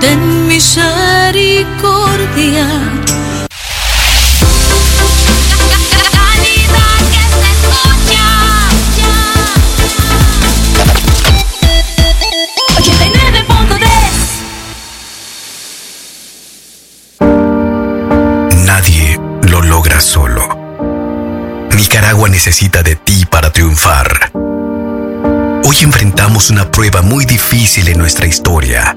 ten misericordia. Calidad que se escucha. 89.3 Nadie lo logra solo. Nicaragua necesita de ti para triunfar. Hoy enfrentamos una prueba muy difícil en nuestra historia,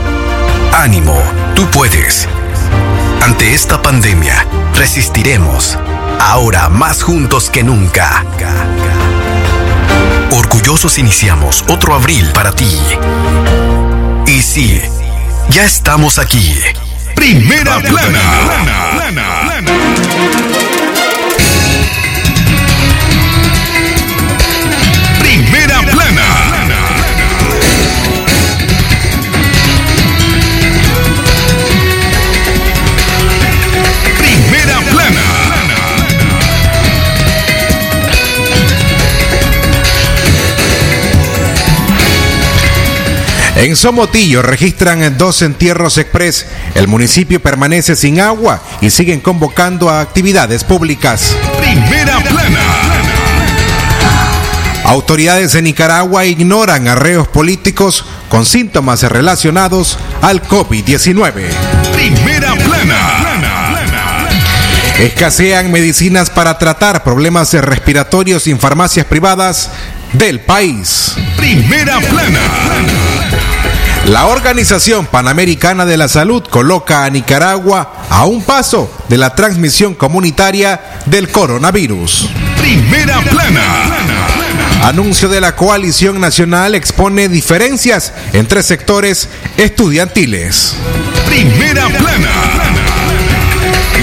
Ánimo, tú puedes. Ante esta pandemia, resistiremos, ahora más juntos que nunca. Orgullosos iniciamos otro abril para ti. Y sí, ya estamos aquí. Primera plana. Primera En Somotillo registran dos entierros express. El municipio permanece sin agua y siguen convocando a actividades públicas. Primera plana. Autoridades de Nicaragua ignoran arreos políticos con síntomas relacionados al COVID-19. Primera plana. Escasean medicinas para tratar problemas respiratorios en farmacias privadas del país. Primera plana. La Organización Panamericana de la Salud coloca a Nicaragua a un paso de la transmisión comunitaria del coronavirus. Primera plana. Anuncio de la coalición nacional expone diferencias entre sectores estudiantiles. Primera plana.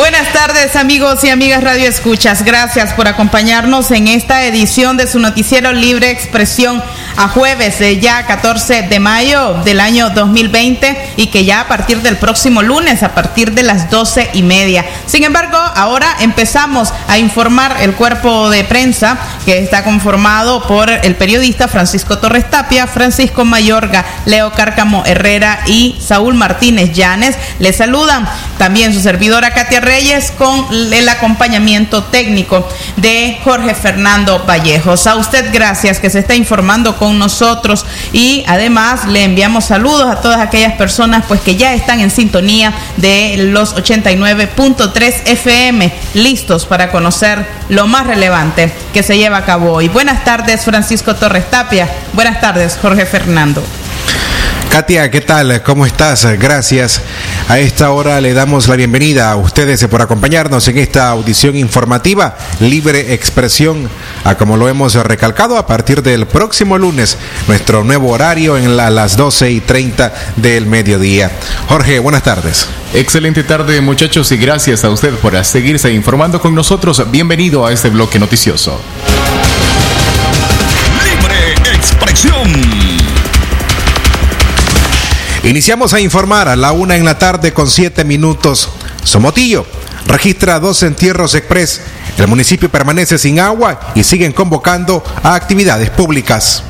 Buenas tardes amigos y amigas Radio Escuchas. Gracias por acompañarnos en esta edición de su noticiero Libre Expresión a jueves de ya 14 de mayo del año 2020 y que ya a partir del próximo lunes a partir de las 12 y media. Sin embargo, ahora empezamos a informar el cuerpo de prensa que está conformado por el periodista Francisco Torres Tapia, Francisco Mayorga, Leo Cárcamo Herrera y Saúl Martínez Llanes. Les saludan también su servidora Katia Reyes con el acompañamiento técnico de Jorge Fernando Vallejos. A usted gracias que se está informando con nosotros y además le enviamos saludos a todas aquellas personas pues que ya están en sintonía de los 89.3 FM listos para conocer lo más relevante que se lleva a cabo hoy. Buenas tardes Francisco Torres Tapia. Buenas tardes Jorge Fernando. Katia, ¿qué tal? ¿Cómo estás? Gracias. A esta hora le damos la bienvenida a ustedes por acompañarnos en esta audición informativa, libre expresión, a como lo hemos recalcado a partir del próximo lunes, nuestro nuevo horario en la- las 12 y 30 del mediodía. Jorge, buenas tardes. Excelente tarde muchachos y gracias a usted por seguirse informando con nosotros. Bienvenido a este bloque noticioso. Libre expresión. Iniciamos a informar a la una en la tarde con siete minutos. Somotillo registra dos entierros express. El municipio permanece sin agua y siguen convocando a actividades públicas.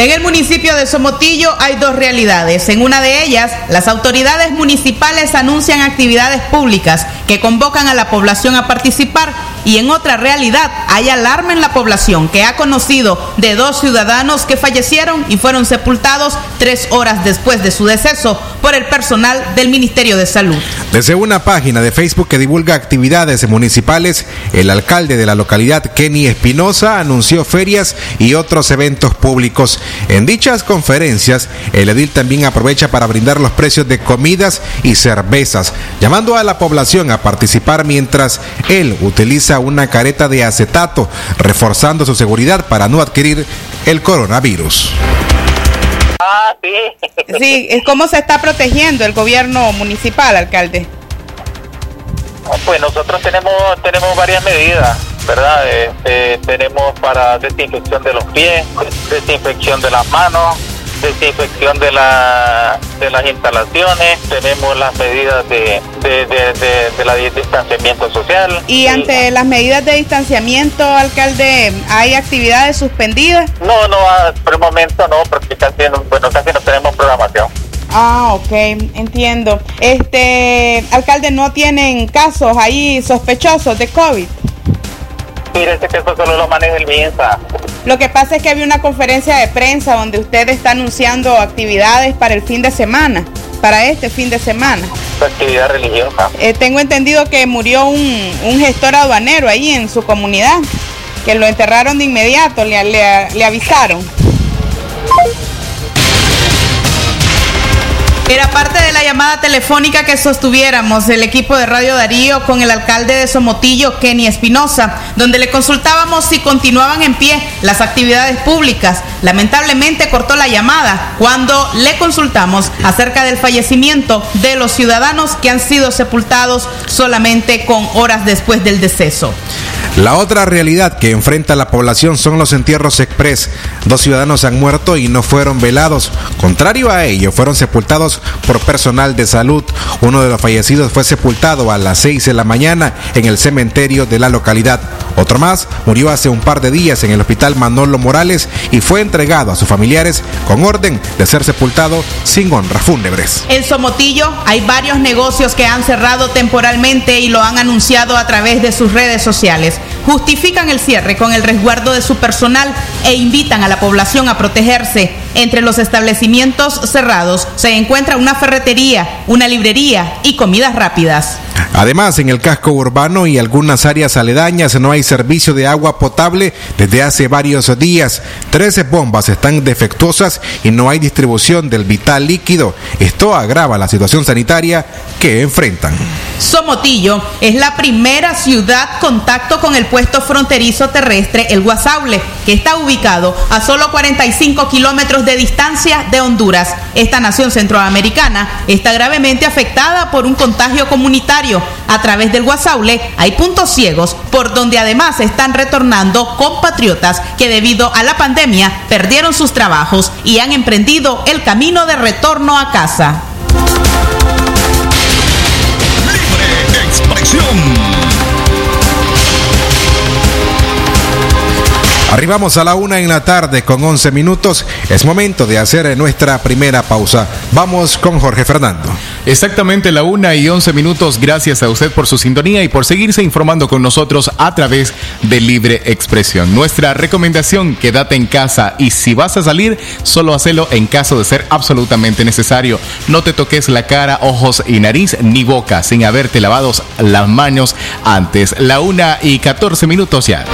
En el municipio de Somotillo hay dos realidades. En una de ellas, las autoridades municipales anuncian actividades públicas que convocan a la población a participar. Y en otra realidad, hay alarma en la población que ha conocido de dos ciudadanos que fallecieron y fueron sepultados tres horas después de su deceso por el personal del Ministerio de Salud. Desde una página de Facebook que divulga actividades municipales, el alcalde de la localidad, Kenny Espinosa, anunció ferias y otros eventos públicos. En dichas conferencias, el edil también aprovecha para brindar los precios de comidas y cervezas, llamando a la población a participar mientras él utiliza una careta de acetato, reforzando su seguridad para no adquirir el coronavirus. Ah, sí. Sí, ¿cómo se está protegiendo el gobierno municipal, alcalde? Pues nosotros tenemos tenemos varias medidas, ¿verdad? Este, tenemos para desinfección de los pies, desinfección de las manos, desinfección de, la, de las instalaciones, tenemos las medidas de, de, de, de- de la distanciamiento social. Y ante las medidas de distanciamiento, alcalde, ¿hay actividades suspendidas? No, no, ah, por el momento no, porque casi no, bueno, casi no tenemos programación. Ah, ok, entiendo. Este, alcalde, ¿no tienen casos ahí sospechosos de COVID? Fíjese que eso solo lo maneja el MINSA. Lo que pasa es que había una conferencia de prensa donde usted está anunciando actividades para el fin de semana, para este fin de semana. actividad religiosa. Eh, tengo entendido que murió un, un gestor aduanero ahí en su comunidad, que lo enterraron de inmediato, le, le- le avisaron. Era parte de la llamada telefónica que sostuviéramos el equipo de Radio Darío con el alcalde de Somotillo, Kenny Espinosa, donde le consultábamos si continuaban en pie las actividades públicas. Lamentablemente cortó la llamada cuando le consultamos acerca del fallecimiento de los ciudadanos que han sido sepultados solamente con horas después del deceso. La otra realidad que enfrenta la población son los entierros express. Dos ciudadanos han muerto y no fueron velados. Contrario a ello, fueron sepultados por personal de salud. Uno de los fallecidos fue sepultado a las 6 de la mañana en el cementerio de la localidad. Otro más murió hace un par de días en el hospital Manolo Morales y fue entregado a sus familiares con orden de ser sepultado sin honras fúnebres. En Somotillo hay varios negocios que han cerrado temporalmente y lo han anunciado a través de sus redes sociales. Justifican el cierre con el resguardo de su personal e invitan a la población a protegerse. Entre los establecimientos cerrados se encuentra una ferretería, una librería y comidas rápidas. Además, en el casco urbano y algunas áreas aledañas no hay servicio de agua potable desde hace varios días. Trece bombas están defectuosas y no hay distribución del vital líquido. Esto agrava la situación sanitaria que enfrentan. Somotillo es la primera ciudad contacto con el puesto fronterizo terrestre El Guasaule, que está ubicado a solo 45 kilómetros de distancia de Honduras. Esta nación centroamericana está gravemente afectada por un contagio comunitario. A través del Guasaule hay puntos ciegos por donde además están retornando compatriotas que debido a la pandemia perdieron sus trabajos y han emprendido el camino de retorno a casa. Libre expresión. Arribamos a la una en la tarde con 11 minutos. Es momento de hacer nuestra primera pausa. Vamos con Jorge Fernando. Exactamente la una y once minutos. Gracias a usted por su sintonía y por seguirse informando con nosotros a través de Libre Expresión. Nuestra recomendación, quédate en casa y si vas a salir, solo hacelo en caso de ser absolutamente necesario. No te toques la cara, ojos y nariz ni boca sin haberte lavado las manos antes. La una y 14 minutos ya.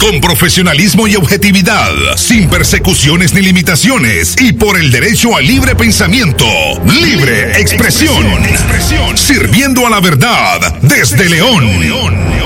Con profesionalismo y objetividad, sin persecuciones ni limitaciones y por el derecho al libre pensamiento, libre expresión, sirviendo a la verdad desde León.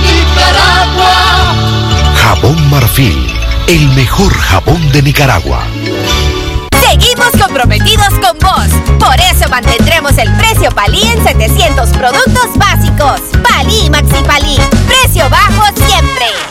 Marfil, el mejor jabón de Nicaragua. Seguimos comprometidos con vos. Por eso mantendremos el precio Palí en 700 productos básicos. Palí Maxi Palí. Precio bajo siempre.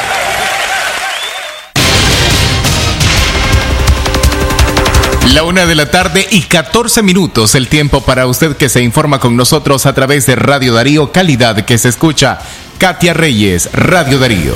La una de la tarde y 14 minutos el tiempo para usted que se informa con nosotros a través de Radio Darío, calidad que se escucha. Katia Reyes, Radio Darío.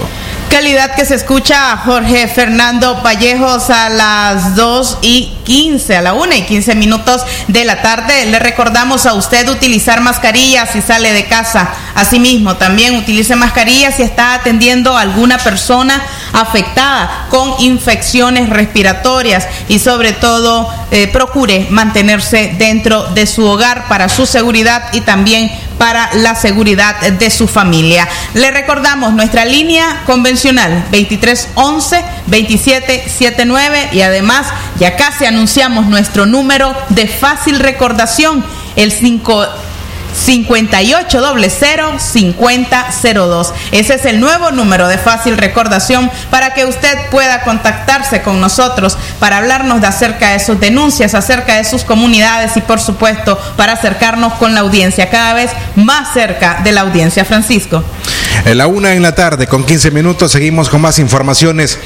Calidad que se escucha Jorge Fernando Vallejos a las 2 y 15, a la 1 y 15 minutos de la tarde. Le recordamos a usted utilizar mascarillas si sale de casa. Asimismo, también utilice mascarillas si está atendiendo a alguna persona afectada con infecciones respiratorias y sobre todo eh, procure mantenerse dentro de su hogar para su seguridad y también para la seguridad de su familia. Le recordamos nuestra línea convencional 2311 2779 y además ya casi anunciamos nuestro número de fácil recordación el 5 5800-5002. Ese es el nuevo número de fácil recordación para que usted pueda contactarse con nosotros para hablarnos de acerca de sus denuncias, acerca de sus comunidades y por supuesto para acercarnos con la audiencia, cada vez más cerca de la audiencia. Francisco. En la una en la tarde, con 15 minutos, seguimos con más informaciones.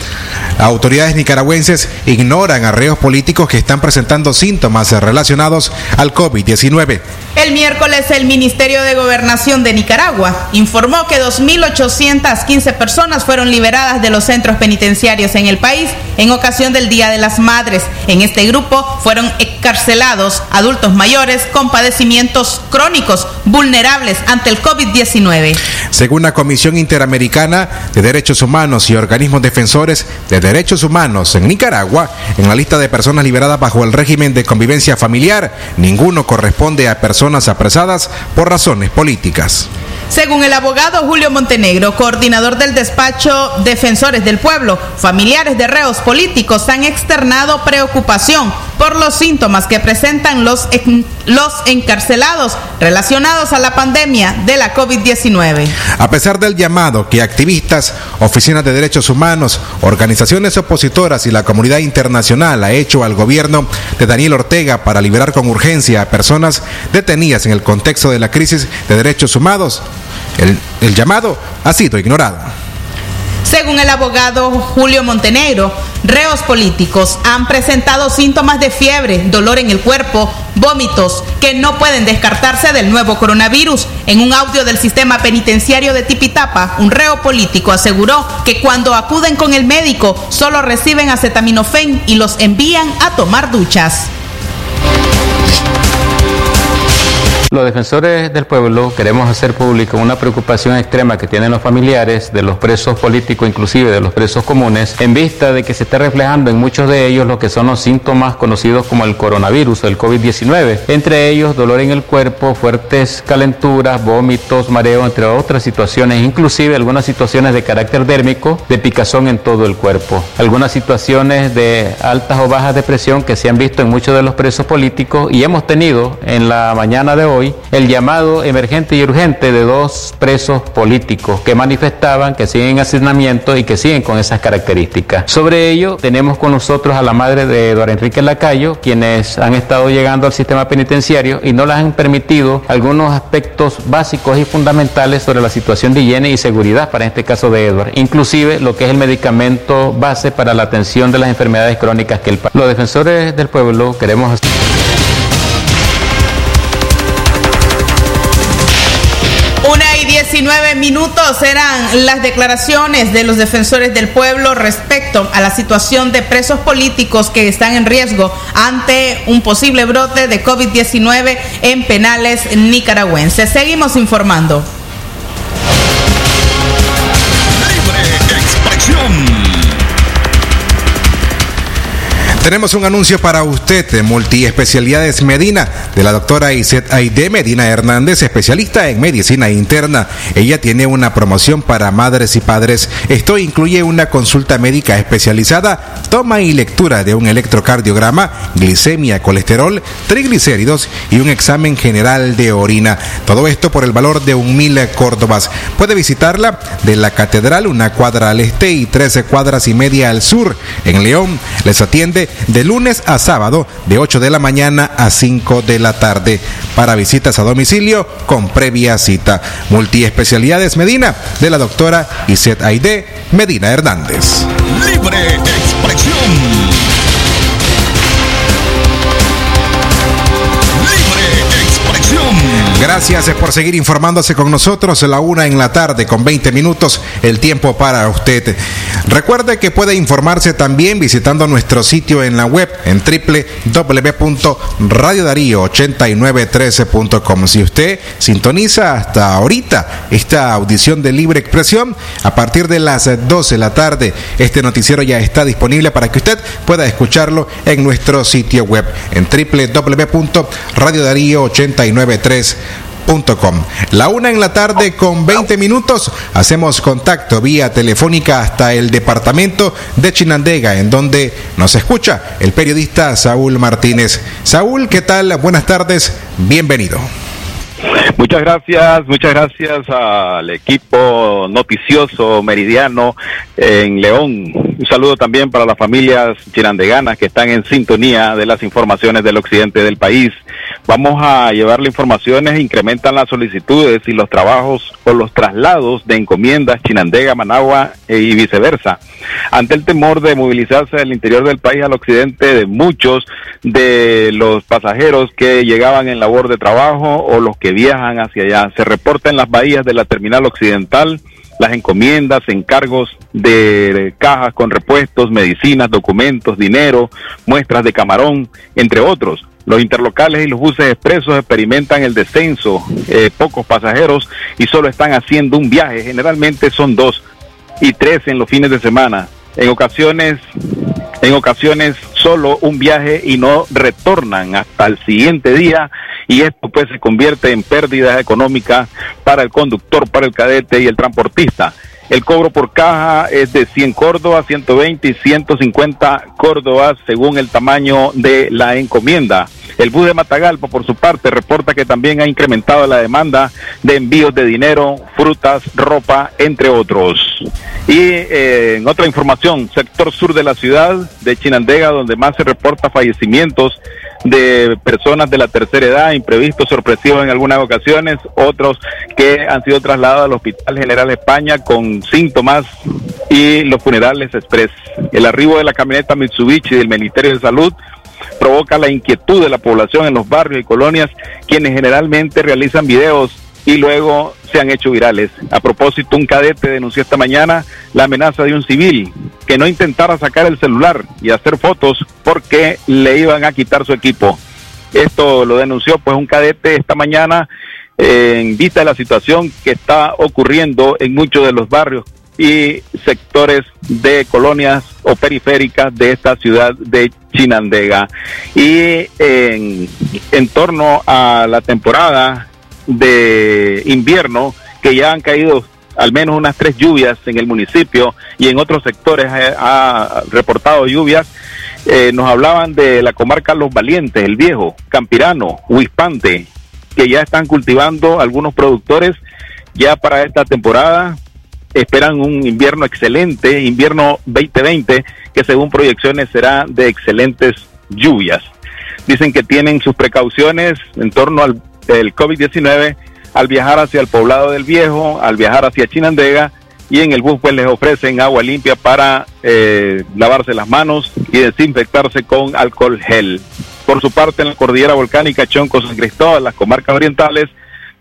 Autoridades nicaragüenses ignoran arreos políticos que están presentando síntomas relacionados al COVID-19. El miércoles el Ministerio de Gobernación de Nicaragua informó que 2.815 personas fueron liberadas de los centros penitenciarios en el país en ocasión del Día de las Madres. En este grupo fueron encarcelados adultos mayores con padecimientos crónicos vulnerables ante el COVID-19. Según la Comisión Interamericana de Derechos Humanos y organismos defensores de derechos humanos en Nicaragua, en la lista de personas liberadas bajo el régimen de convivencia familiar, ninguno corresponde a personas apresadas por razones políticas. Según el abogado Julio Montenegro, coordinador del despacho Defensores del Pueblo, familiares de reos políticos han externado preocupación por los síntomas que presentan los, los encarcelados relacionados a la pandemia de la COVID-19. A pesar del llamado que activistas, oficinas de derechos humanos, organizaciones opositoras y la comunidad internacional ha hecho al gobierno de Daniel Ortega para liberar con urgencia a personas detenidas en el contexto de la crisis de derechos humanos, el, el llamado ha sido ignorado. Según el abogado Julio Montenegro, reos políticos han presentado síntomas de fiebre, dolor en el cuerpo, vómitos, que no pueden descartarse del nuevo coronavirus. En un audio del sistema penitenciario de Tipitapa, un reo político aseguró que cuando acuden con el médico solo reciben acetaminofén y los envían a tomar duchas. Los defensores del pueblo queremos hacer público una preocupación extrema que tienen los familiares de los presos políticos, inclusive de los presos comunes, en vista de que se está reflejando en muchos de ellos lo que son los síntomas conocidos como el coronavirus el COVID-19. Entre ellos, dolor en el cuerpo, fuertes calenturas, vómitos, mareo, entre otras situaciones, inclusive algunas situaciones de carácter dérmico, de picazón en todo el cuerpo. Algunas situaciones de altas o bajas de presión que se han visto en muchos de los presos políticos y hemos tenido en la mañana de hoy el llamado emergente y urgente de dos presos políticos que manifestaban que siguen en y que siguen con esas características. Sobre ello, tenemos con nosotros a la madre de Eduardo Enrique Lacayo, quienes han estado llegando al sistema penitenciario y no les han permitido algunos aspectos básicos y fundamentales sobre la situación de higiene y seguridad para este caso de Edward, inclusive lo que es el medicamento base para la atención de las enfermedades crónicas que el Los defensores del pueblo queremos 19 minutos eran las declaraciones de los defensores del pueblo respecto a la situación de presos políticos que están en riesgo ante un posible brote de COVID-19 en penales nicaragüenses. Seguimos informando. Tenemos un anuncio para usted, Multiespecialidades Medina, de la doctora Iset Aide Medina Hernández, especialista en medicina interna. Ella tiene una promoción para madres y padres. Esto incluye una consulta médica especializada, toma y lectura de un electrocardiograma, glicemia, colesterol, triglicéridos y un examen general de orina. Todo esto por el valor de un mil córdobas. Puede visitarla de la Catedral, una cuadra al este y trece cuadras y media al sur. En León les atiende de lunes a sábado de 8 de la mañana a 5 de la tarde. Para visitas a domicilio con previa cita. Multiespecialidades Medina de la doctora Iset Aide Medina Hernández. Libre expresión. Gracias por seguir informándose con nosotros. La una en la tarde con 20 minutos, el tiempo para usted. Recuerde que puede informarse también visitando nuestro sitio en la web en www.radiodarío8913.com. Si usted sintoniza hasta ahorita esta audición de libre expresión, a partir de las 12 de la tarde, este noticiero ya está disponible para que usted pueda escucharlo en nuestro sitio web en www.radiodarío8913.com. La una en la tarde con 20 minutos hacemos contacto vía telefónica hasta el departamento de Chinandega, en donde nos escucha el periodista Saúl Martínez. Saúl, ¿qué tal? Buenas tardes, bienvenido. Muchas gracias, muchas gracias al equipo noticioso meridiano en León. Un saludo también para las familias chirandeganas que están en sintonía de las informaciones del occidente del país. Vamos a llevarle informaciones, incrementan las solicitudes y los trabajos o los traslados de encomiendas Chinandega, Managua eh, y viceversa. Ante el temor de movilizarse del interior del país al occidente de muchos de los pasajeros que llegaban en labor de trabajo o los que viajan hacia allá, se reporta en las bahías de la terminal occidental las encomiendas, encargos de cajas con repuestos, medicinas, documentos, dinero, muestras de camarón, entre otros. Los interlocales y los buses expresos experimentan el descenso, eh, pocos pasajeros y solo están haciendo un viaje, generalmente son dos y tres en los fines de semana. En ocasiones, en ocasiones solo un viaje y no retornan hasta el siguiente día y esto pues se convierte en pérdidas económicas para el conductor, para el cadete y el transportista. El cobro por caja es de 100 córdobas, 120 y 150 córdobas según el tamaño de la encomienda. El bus de Matagalpa, por su parte, reporta que también ha incrementado la demanda de envíos de dinero, frutas, ropa, entre otros. Y eh, en otra información, sector sur de la ciudad de Chinandega, donde más se reporta fallecimientos de personas de la tercera edad, imprevistos, sorpresivos en algunas ocasiones, otros que han sido trasladados al Hospital General España con síntomas y los funerales express. El arribo de la camioneta Mitsubishi del Ministerio de Salud provoca la inquietud de la población en los barrios y colonias, quienes generalmente realizan videos y luego se han hecho virales. A propósito, un cadete denunció esta mañana la amenaza de un civil que no intentara sacar el celular y hacer fotos porque le iban a quitar su equipo. Esto lo denunció pues un cadete esta mañana en vista de la situación que está ocurriendo en muchos de los barrios y sectores de colonias o periféricas de esta ciudad de Chinandega. Y en, en torno a la temporada de invierno, que ya han caído al menos unas tres lluvias en el municipio y en otros sectores ha, reportado lluvias. Eh, nos hablaban de la comarca Los Valientes, El Viejo, Campirano, Huispante, que ya están cultivando algunos productores ya para esta temporada. Esperan un invierno excelente, invierno 2020, que según proyecciones será de excelentes lluvias. Dicen que tienen sus precauciones en torno al COVID-19 al viajar hacia el poblado del Viejo, al viajar hacia Chinandega y en el bus pues les ofrecen agua limpia para eh, lavarse las manos y desinfectarse con alcohol gel. Por su parte, en la cordillera volcánica Chonco San Cristóbal, las comarcas orientales,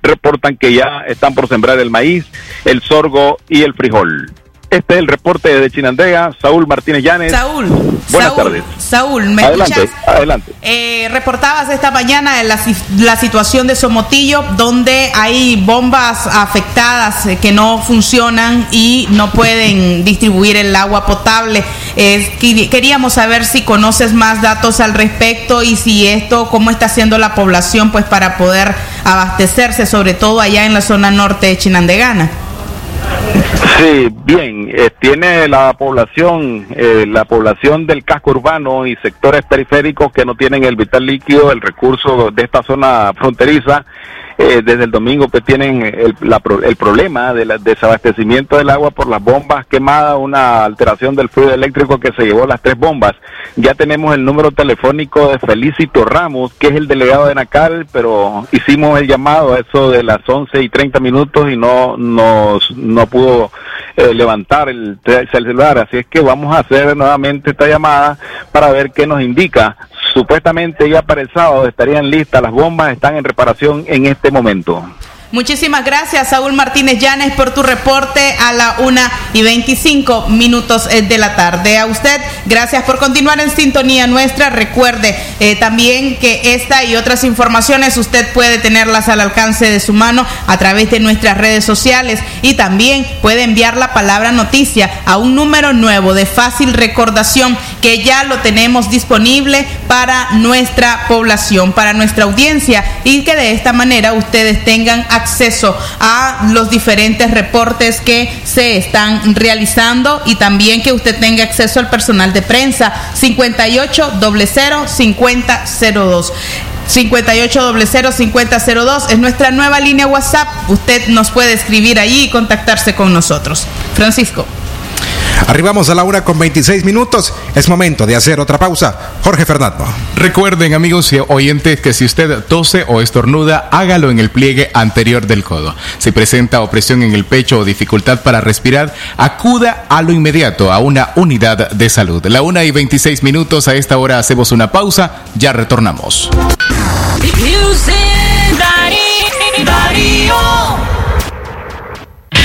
reportan que ya están por sembrar el maíz, el sorgo y el frijol. Este es el reporte de Chinandega, Saúl Martínez Llanes. Saúl. Buenas tardes. Saúl, ¿me adelante, escuchas? Adelante. Eh, reportabas esta mañana la, la, situación de Somotillo, donde hay bombas afectadas eh, que no funcionan y no pueden distribuir el agua potable. Eh, queríamos saber si conoces más datos al respecto y si esto, cómo está haciendo la población pues para poder abastecerse, sobre todo allá en la zona norte de Chinandegana. Sí, bien, eh, tiene la población, eh, la población del casco urbano y sectores periféricos que no tienen el vital líquido, el recurso de esta zona fronteriza, eh, desde el domingo pues tienen el, el problema del desabastecimiento del agua por las bombas quemadas, una alteración del fluido eléctrico que se llevó las tres bombas. Ya tenemos el número telefónico de Felicito Ramos, que es el delegado de Nacal, pero hicimos el llamado a eso de las 11 y 30 minutos y no nos no pudo eh, levantar el, el celular, así es que vamos a hacer nuevamente esta llamada para ver qué nos indica supuestamente ya para el sábado estarían listas las bombas, están en reparación en este momento. Muchísimas gracias, Saúl Martínez Llanes, por tu reporte a la una y 25 minutos eh, de la tarde. A usted, gracias por continuar en sintonía nuestra. Recuerde eh, también que esta y otras informaciones usted puede tenerlas al alcance de su mano a través de nuestras redes sociales y también puede enviar la palabra noticia a un número nuevo de fácil recordación que ya lo tenemos disponible para nuestra población, para nuestra audiencia y que de esta manera ustedes tengan acceso a los diferentes reportes que se están realizando y también que usted tenga acceso al personal de prensa 58 00 5002. 58005002 es nuestra nueva línea WhatsApp. Usted nos puede escribir ahí y contactarse con nosotros. Francisco. Arribamos a la una con 26 minutos. Es momento de hacer otra pausa. Jorge Fernando. Recuerden, amigos y oyentes, que si usted tose o estornuda, hágalo en el pliegue anterior del codo. Si presenta opresión en el pecho o dificultad para respirar, acuda a lo inmediato a una unidad de salud. La una y 26 minutos. A esta hora hacemos una pausa. Ya retornamos.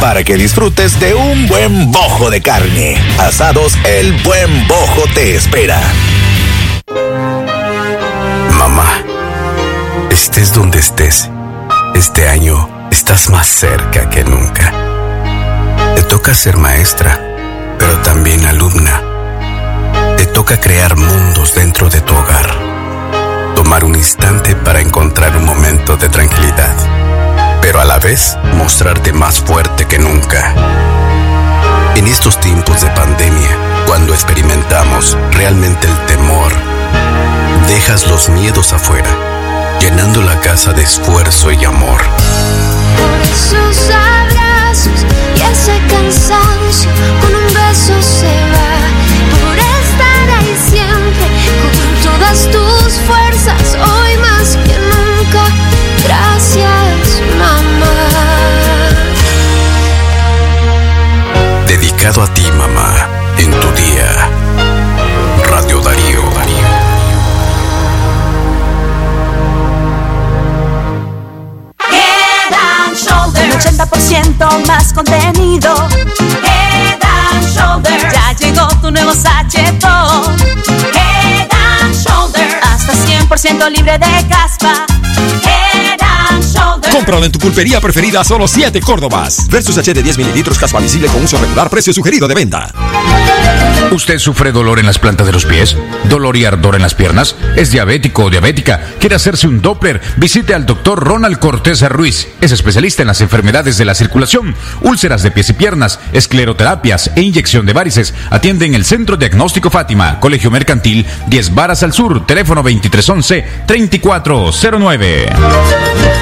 para que disfrutes de un buen bojo de carne. Asados El Buen Bojo te espera. Mamá, estés donde estés, este año estás más cerca que nunca. Te toca ser maestra, pero también alumna. Te toca crear mundos dentro de tu hogar. Tomar un instante para encontrar un momento de tranquilidad pero a la vez mostrarte más fuerte que nunca. En estos tiempos de pandemia, cuando experimentamos realmente el temor, dejas los miedos afuera, llenando la casa de esfuerzo y amor. Por esos abrazos y ese cansancio, con un beso Dedicado a ti, mamá, en tu día. Radio Darío. Head and Shoulders. Un 80% más contenido. Head and Shoulders. Ya llegó tu nuevo sachetón. Head and Shoulders. Hasta 100% libre de caspa. Cómpralo en tu pulpería preferida solo 7 Córdobas. Versus H de 10 mililitros casual con uso regular, precio sugerido de venta. ¿Usted sufre dolor en las plantas de los pies? ¿Dolor y ardor en las piernas? ¿Es diabético o diabética? ¿Quiere hacerse un Doppler? Visite al doctor Ronald Cortés Ruiz. Es especialista en las enfermedades de la circulación, úlceras de pies y piernas, escleroterapias e inyección de varices. Atiende en el Centro Diagnóstico Fátima, Colegio Mercantil, 10 Varas al Sur, teléfono 2311-3409.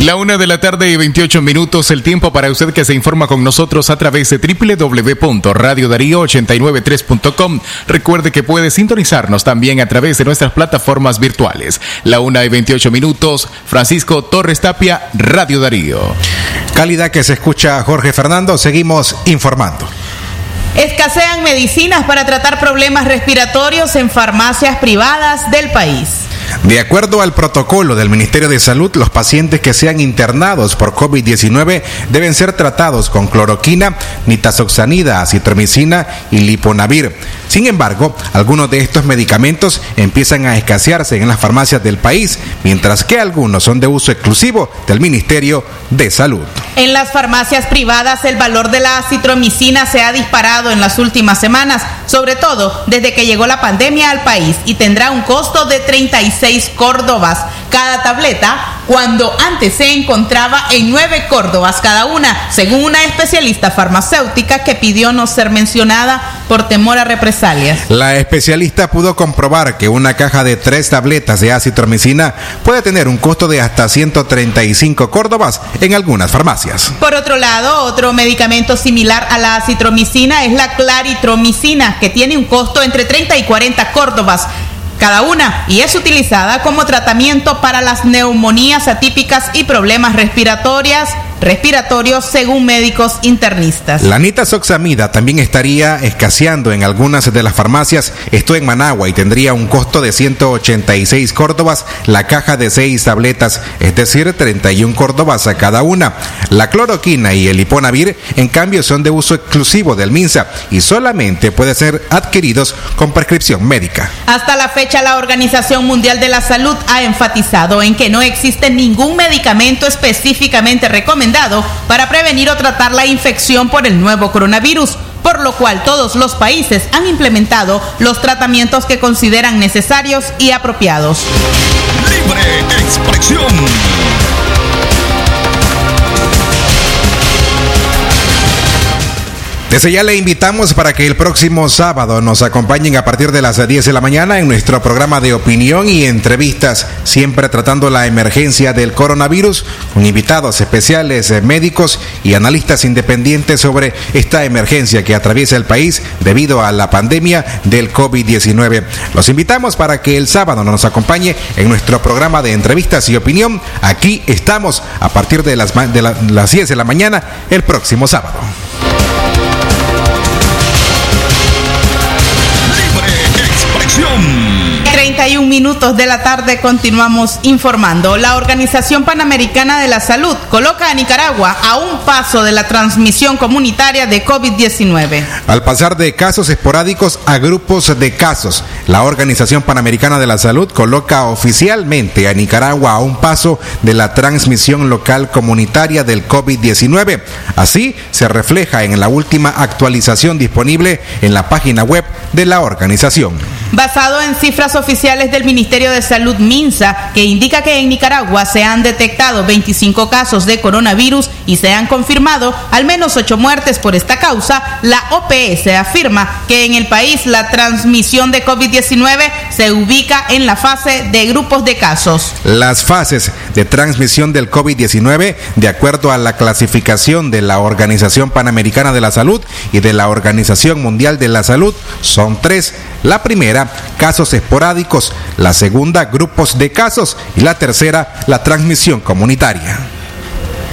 La una de la tarde y 28 minutos, el tiempo para usted que se informa con nosotros a través de www.radiodarío893.com. Recuerde que puede sintonizarnos también a través de nuestras plataformas virtuales. La una y 28 minutos, Francisco Torres Tapia, Radio Darío. Calidad que se escucha Jorge Fernando, seguimos informando. Escasean medicinas para tratar problemas respiratorios en farmacias privadas del país. De acuerdo al protocolo del Ministerio de Salud, los pacientes que sean internados por COVID-19 deben ser tratados con cloroquina, nitazoxanida, acitromicina y liponavir. Sin embargo, algunos de estos medicamentos empiezan a escasearse en las farmacias del país, mientras que algunos son de uso exclusivo del Ministerio de Salud. En las farmacias privadas el valor de la acitromicina se ha disparado en las últimas semanas, sobre todo desde que llegó la pandemia al país y tendrá un costo de 36 córdobas cada tableta, cuando antes se encontraba en 9 córdobas cada una, según una especialista farmacéutica que pidió no ser mencionada por temor a represalias. La especialista pudo comprobar que una caja de tres tabletas de acitromicina puede tener un costo de hasta 135 córdobas en algunas farmacias. Por otro lado, otro medicamento similar a la acitromicina es la claritromicina, que tiene un costo entre 30 y 40 córdobas cada una y es utilizada como tratamiento para las neumonías atípicas y problemas respiratorias, respiratorios según médicos internistas. La nitazoxamida también estaría escaseando en algunas de las farmacias, esto en Managua, y tendría un costo de 186 córdobas la caja de 6 tabletas, es decir, 31 córdobas a cada una. La cloroquina y el hiponavir, en cambio, son de uso exclusivo del MINSA y solamente pueden ser adquiridos con prescripción médica. Hasta la fecha, la Organización Mundial de la Salud ha enfatizado en que no existe ningún medicamento específicamente recomendado para prevenir o tratar la infección por el nuevo coronavirus, por lo cual todos los países han implementado los tratamientos que consideran necesarios y apropiados. Libre expresión. Desde ya le invitamos para que el próximo sábado nos acompañen a partir de las 10 de la mañana en nuestro programa de opinión y entrevistas, siempre tratando la emergencia del coronavirus, con invitados especiales, eh, médicos y analistas independientes sobre esta emergencia que atraviesa el país debido a la pandemia del COVID-19. Los invitamos para que el sábado nos acompañe en nuestro programa de entrevistas y opinión. Aquí estamos a partir de las, de la- las 10 de la mañana el próximo sábado. Minutos de la tarde continuamos informando. La Organización Panamericana de la Salud coloca a Nicaragua a un paso de la transmisión comunitaria de COVID-19. Al pasar de casos esporádicos a grupos de casos, la Organización Panamericana de la Salud coloca oficialmente a Nicaragua a un paso de la transmisión local comunitaria del COVID-19. Así se refleja en la última actualización disponible en la página web de la organización. Basado en cifras oficiales del Ministerio de Salud MINSA, que indica que en Nicaragua se han detectado 25 casos de coronavirus y se han confirmado al menos 8 muertes por esta causa, la OPS afirma que en el país la transmisión de COVID-19 se ubica en la fase de grupos de casos. Las fases de transmisión del COVID-19 de acuerdo a la clasificación de la Organización Panamericana de la Salud y de la Organización Mundial de la Salud son tres. La primera, casos esporádicos, la segunda, grupos de casos y la tercera, la transmisión comunitaria.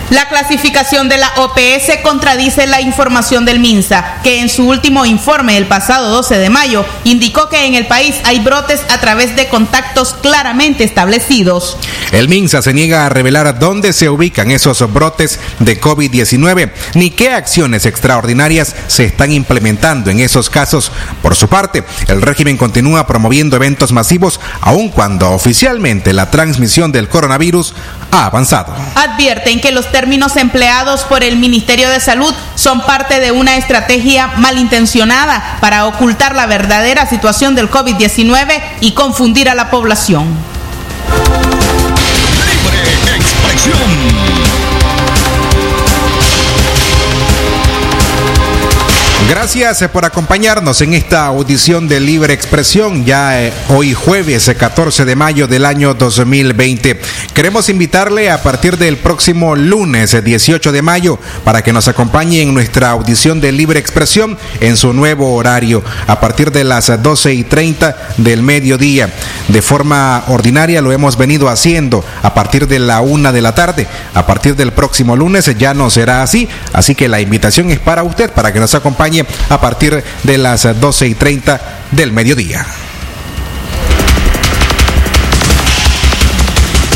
La clasificación de la OPS contradice la información del MINSA, que en su último informe el pasado 12 de mayo indicó que en el país hay brotes a través de contactos claramente establecidos. El MINSA se niega a revelar dónde se ubican esos brotes de COVID-19 ni qué acciones extraordinarias se están implementando en esos casos. Por su parte, el régimen continúa promoviendo eventos masivos aun cuando oficialmente la transmisión del coronavirus ha avanzado. Advierten que los términos empleados por el Ministerio de Salud son parte de una estrategia malintencionada para ocultar la verdadera situación del COVID-19 y confundir a la población. Gracias eh, por acompañarnos en esta audición de Libre Expresión, ya eh, hoy jueves eh, 14 de mayo del año 2020. Queremos invitarle a partir del próximo lunes eh, 18 de mayo para que nos acompañe en nuestra audición de Libre Expresión en su nuevo horario, a partir de las 12 y 30 del mediodía. De forma ordinaria lo hemos venido haciendo a partir de la una de la tarde. A partir del próximo lunes ya no será así, así que la invitación es para usted, para que nos acompañe a partir de las 12 y 30 del mediodía.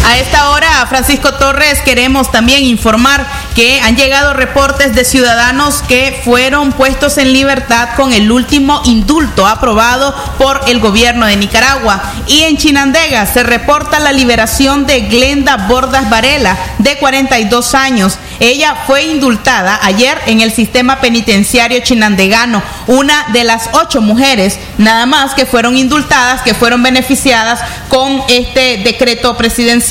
A esta hora, Francisco Torres, queremos también informar que han llegado reportes de ciudadanos que fueron puestos en libertad con el último indulto aprobado por el gobierno de Nicaragua. Y en Chinandega se reporta la liberación de Glenda Bordas Varela, de 42 años. Ella fue indultada ayer en el sistema penitenciario chinandegano, una de las ocho mujeres nada más que fueron indultadas, que fueron beneficiadas con este decreto presidencial.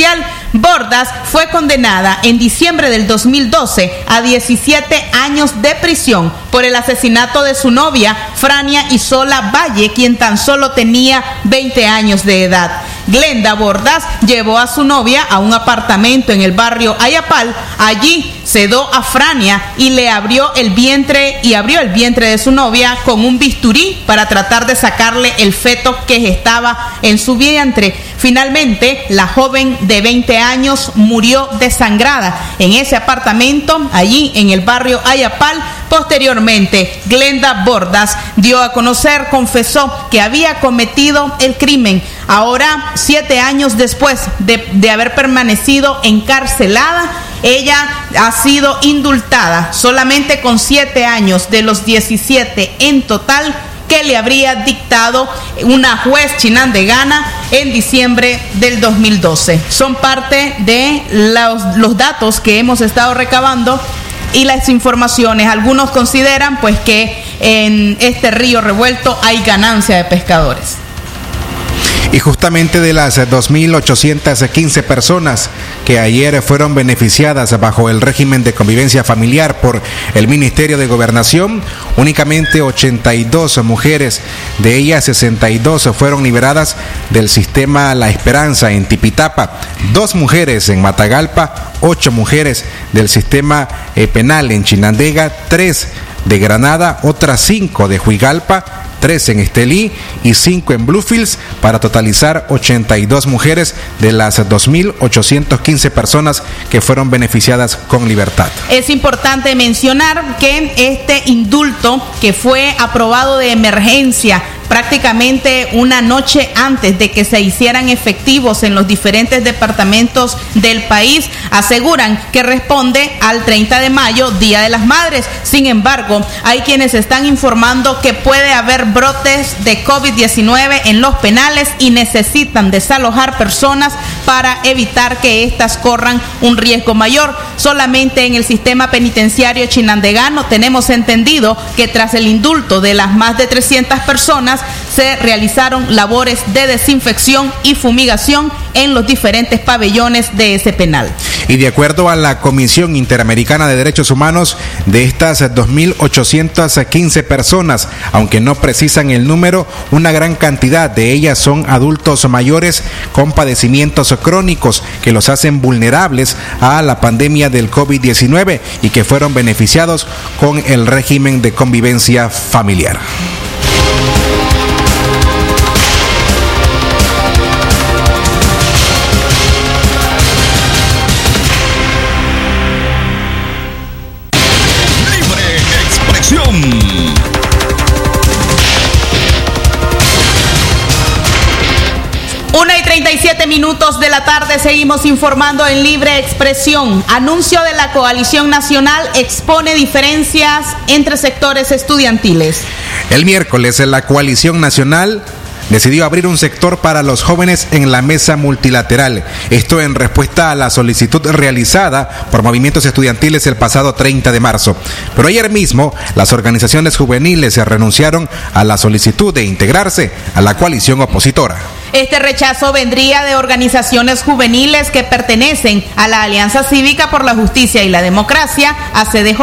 Bordas fue condenada en diciembre del 2012 a 17 años de prisión por el asesinato de su novia, Frania Isola Valle, quien tan solo tenía 20 años de edad. Glenda Bordas llevó a su novia a un apartamento en el barrio Ayapal. Allí sedó a Frania y le abrió el vientre y abrió el vientre de su novia con un bisturí para tratar de sacarle el feto que estaba en su vientre. Finalmente, la joven de 20 años murió desangrada en ese apartamento, allí en el barrio Ayapal. Posteriormente, Glenda Bordas dio a conocer, confesó que había cometido el crimen. Ahora, siete años después de, de haber permanecido encarcelada, ella ha sido indultada solamente con siete años de los 17 en total que le habría dictado una juez chinandegana en diciembre del 2012. Son parte de los, los datos que hemos estado recabando y las informaciones. Algunos consideran pues que en este río revuelto hay ganancia de pescadores. Y justamente de las 2.815 personas que ayer fueron beneficiadas bajo el régimen de convivencia familiar por el Ministerio de Gobernación, únicamente 82 mujeres, de ellas 62 fueron liberadas del sistema La Esperanza en Tipitapa, dos mujeres en Matagalpa, ocho mujeres del sistema eh, penal en Chinandega, tres de Granada, otras cinco de Huigalpa, tres en Estelí y cinco en Bluefields para totalizar 82 mujeres de las 2.815 personas que fueron beneficiadas con libertad. Es importante mencionar que este indulto que fue aprobado de emergencia prácticamente una noche antes de que se hicieran efectivos en los diferentes departamentos del país, aseguran que responde al 30 de mayo, Día de las Madres. Sin embargo, hay quienes están informando que puede haber brotes de COVID-19 en los penales y necesitan desalojar personas para evitar que éstas corran un riesgo mayor. Solamente en el sistema penitenciario chinandegano tenemos entendido que tras el indulto de las más de 300 personas, se realizaron labores de desinfección y fumigación en los diferentes pabellones de ese penal. Y de acuerdo a la Comisión Interamericana de Derechos Humanos, de estas 2.815 personas, aunque no precisan el número, una gran cantidad de ellas son adultos mayores con padecimientos crónicos que los hacen vulnerables a la pandemia del COVID-19 y que fueron beneficiados con el régimen de convivencia familiar. Minutos de la tarde seguimos informando en libre expresión. Anuncio de la coalición nacional expone diferencias entre sectores estudiantiles. El miércoles la coalición nacional decidió abrir un sector para los jóvenes en la mesa multilateral. Esto en respuesta a la solicitud realizada por movimientos estudiantiles el pasado 30 de marzo. Pero ayer mismo las organizaciones juveniles se renunciaron a la solicitud de integrarse a la coalición opositora. Este rechazo vendría de organizaciones juveniles que pertenecen a la Alianza Cívica por la Justicia y la Democracia, ACDJ.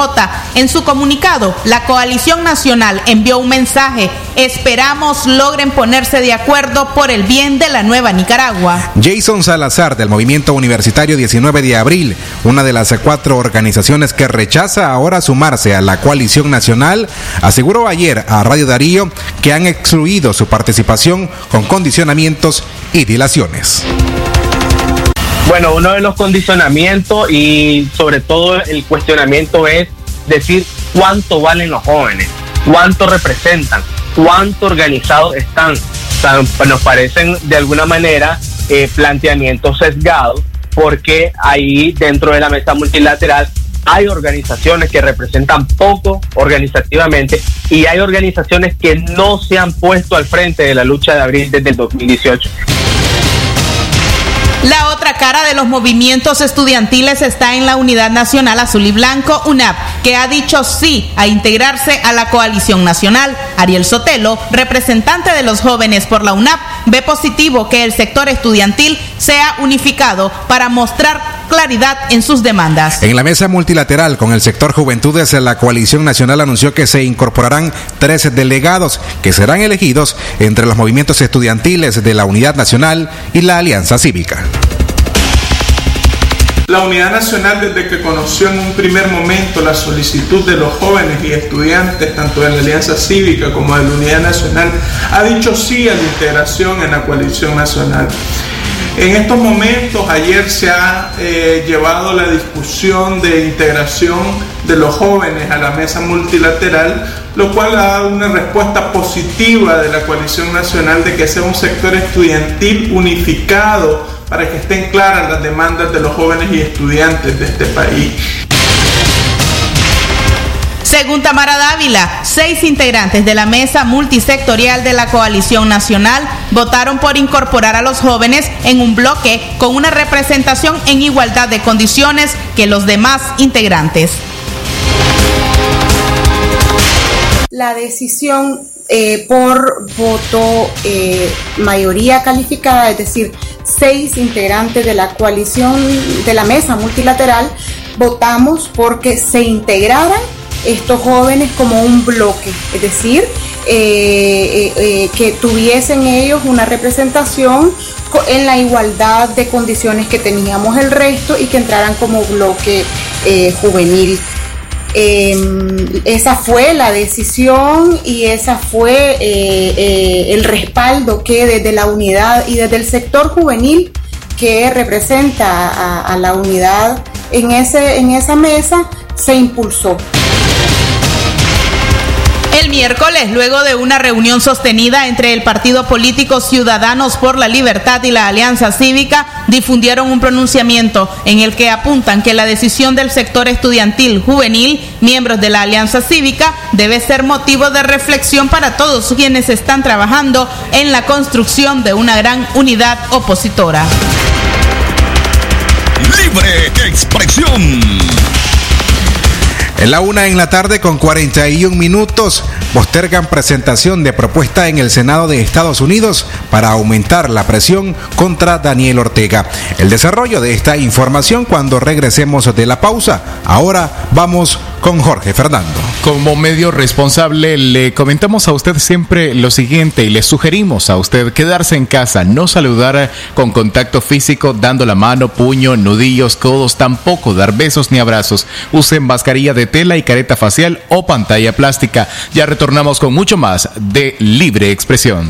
En su comunicado, la Coalición Nacional envió un mensaje. Esperamos logren ponerse de acuerdo por el bien de la nueva Nicaragua. Jason Salazar del Movimiento Universitario 19 de Abril, una de las cuatro organizaciones que rechaza ahora sumarse a la coalición nacional, aseguró ayer a Radio Darío que han excluido su participación con y dilaciones. Bueno, uno de los condicionamientos y sobre todo el cuestionamiento es decir cuánto valen los jóvenes, cuánto representan, cuánto organizados están. Nos parecen de alguna manera eh, planteamientos sesgados porque ahí dentro de la mesa multilateral hay organizaciones que representan poco organizativamente y hay organizaciones que no se han puesto al frente de la lucha de abril desde el 2018. La otra cara de los movimientos estudiantiles está en la Unidad Nacional Azul y Blanco, UNAP, que ha dicho sí a integrarse a la coalición nacional. Ariel Sotelo, representante de los jóvenes por la UNAP, ve positivo que el sector estudiantil sea unificado para mostrar claridad en sus demandas. En la mesa multilateral con el sector juventudes, la coalición nacional anunció que se incorporarán tres delegados que serán elegidos entre los movimientos estudiantiles de la Unidad Nacional y la Alianza Cívica. La Unidad Nacional, desde que conoció en un primer momento la solicitud de los jóvenes y estudiantes, tanto de la Alianza Cívica como de la Unidad Nacional, ha dicho sí a la integración en la coalición nacional. En estos momentos, ayer se ha eh, llevado la discusión de integración de los jóvenes a la mesa multilateral, lo cual ha dado una respuesta positiva de la coalición nacional de que sea un sector estudiantil unificado para que estén claras las demandas de los jóvenes y estudiantes de este país. Según Tamara Dávila, seis integrantes de la mesa multisectorial de la Coalición Nacional votaron por incorporar a los jóvenes en un bloque con una representación en igualdad de condiciones que los demás integrantes. La decisión eh, por voto eh, mayoría calificada, es decir, seis integrantes de la coalición de la mesa multilateral, votamos porque se integraran estos jóvenes como un bloque, es decir, eh, eh, eh, que tuviesen ellos una representación en la igualdad de condiciones que teníamos el resto y que entraran como bloque juvenil. Em, esa fue la decisión y esa fue el respaldo que desde la unidad y desde el sector juvenil que representa a, a la unidad en, ese, en esa mesa se impulsó. El miércoles, luego de una reunión sostenida entre el partido político Ciudadanos por la Libertad y la Alianza Cívica, difundieron un pronunciamiento en el que apuntan que la decisión del sector estudiantil juvenil, miembros de la Alianza Cívica, debe ser motivo de reflexión para todos quienes están trabajando en la construcción de una gran unidad opositora. Libre expresión. En la una en la tarde con 41 minutos, postergan presentación de propuesta en el Senado de Estados Unidos para aumentar la presión contra Daniel Ortega. El desarrollo de esta información cuando regresemos de la pausa. Ahora vamos con Jorge Fernando. Como medio responsable, le comentamos a usted siempre lo siguiente y le sugerimos a usted quedarse en casa, no saludar con contacto físico, dando la mano, puño, nudillos, codos, tampoco dar besos ni abrazos. Use mascarilla de tela y careta facial o pantalla plástica. Ya retornamos con mucho más de libre expresión.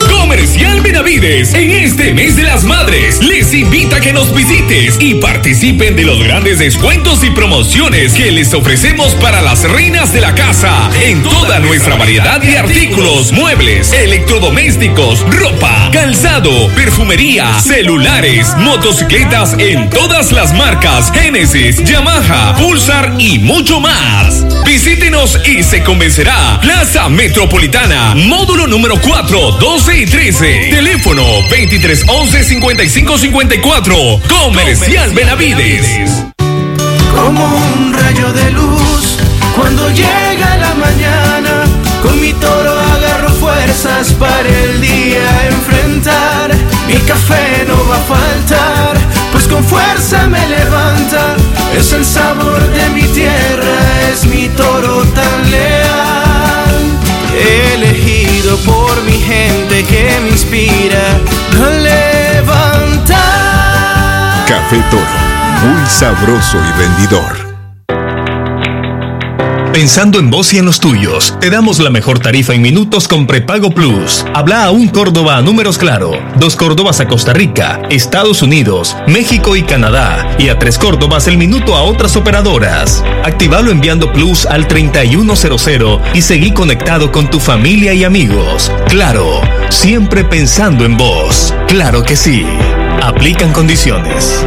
Comercial Benavides, en este mes de las madres, les invita a que nos visites y participen de los grandes descuentos y promociones que les ofrecemos para las reinas de la casa en toda nuestra variedad de artículos, muebles, electrodomésticos, ropa, calzado, perfumería, celulares, motocicletas en todas las marcas Genesis, Yamaha, Pulsar y mucho más. Visítenos y se convencerá. Plaza Metropolitana, módulo número 4, 12 y 13. Teléfono 2311-5554. Comercial Benavides. Como un rayo de luz cuando llega la mañana. Con mi toro agarro fuerzas para el día enfrentar. Mi café no va a faltar, pues con fuerza me levanta. Es el sabor de mi tierra, es mi toro tan leal. Elegido por mi gente que me inspira a levantar. Café Toro, muy sabroso y vendidor. Pensando en vos y en los tuyos, te damos la mejor tarifa en minutos con prepago plus. Habla a un Córdoba a números claro, dos Córdobas a Costa Rica, Estados Unidos, México y Canadá, y a tres Córdobas el minuto a otras operadoras. Activalo enviando plus al 3100 y seguí conectado con tu familia y amigos. Claro, siempre pensando en vos. Claro que sí. Aplican condiciones.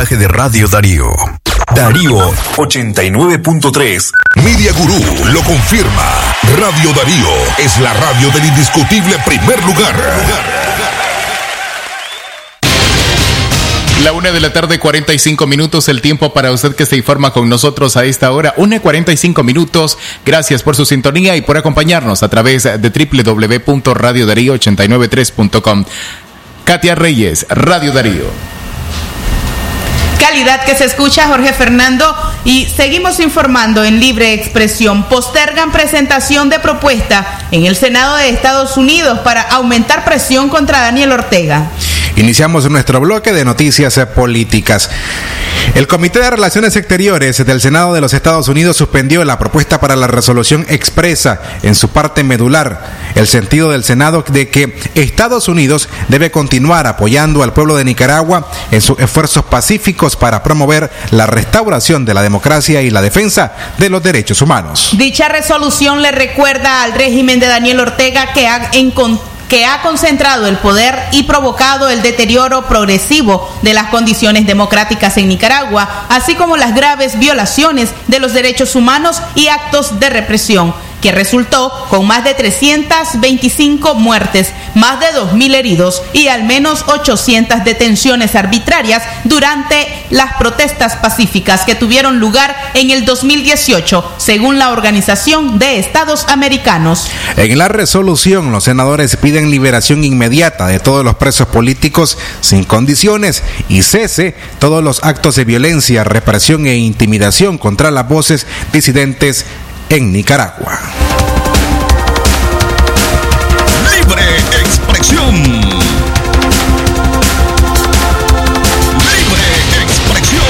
Mensaje de Radio Darío. Darío 89.3. Media Gurú lo confirma. Radio Darío es la radio del indiscutible primer lugar. La una de la tarde, 45 minutos, el tiempo para usted que se informa con nosotros a esta hora. Una y 45 minutos. Gracias por su sintonía y por acompañarnos a través de www.radiodarío893.com. Katia Reyes, Radio Darío. Calidad que se escucha, Jorge Fernando. Y seguimos informando en libre expresión. Postergan presentación de propuesta en el Senado de Estados Unidos para aumentar presión contra Daniel Ortega. Iniciamos nuestro bloque de noticias políticas. El Comité de Relaciones Exteriores del Senado de los Estados Unidos suspendió la propuesta para la resolución expresa en su parte medular el sentido del Senado de que Estados Unidos debe continuar apoyando al pueblo de Nicaragua en sus esfuerzos pacíficos para promover la restauración de la democracia y la defensa de los derechos humanos. Dicha resolución le recuerda al régimen de Daniel Ortega que ha concentrado el poder y provocado el deterioro progresivo de las condiciones democráticas en Nicaragua, así como las graves violaciones de los derechos humanos y actos de represión que resultó con más de 325 muertes, más de 2.000 heridos y al menos 800 detenciones arbitrarias durante las protestas pacíficas que tuvieron lugar en el 2018, según la Organización de Estados Americanos. En la resolución, los senadores piden liberación inmediata de todos los presos políticos sin condiciones y cese todos los actos de violencia, represión e intimidación contra las voces disidentes en Nicaragua. Libre expresión. Libre expresión.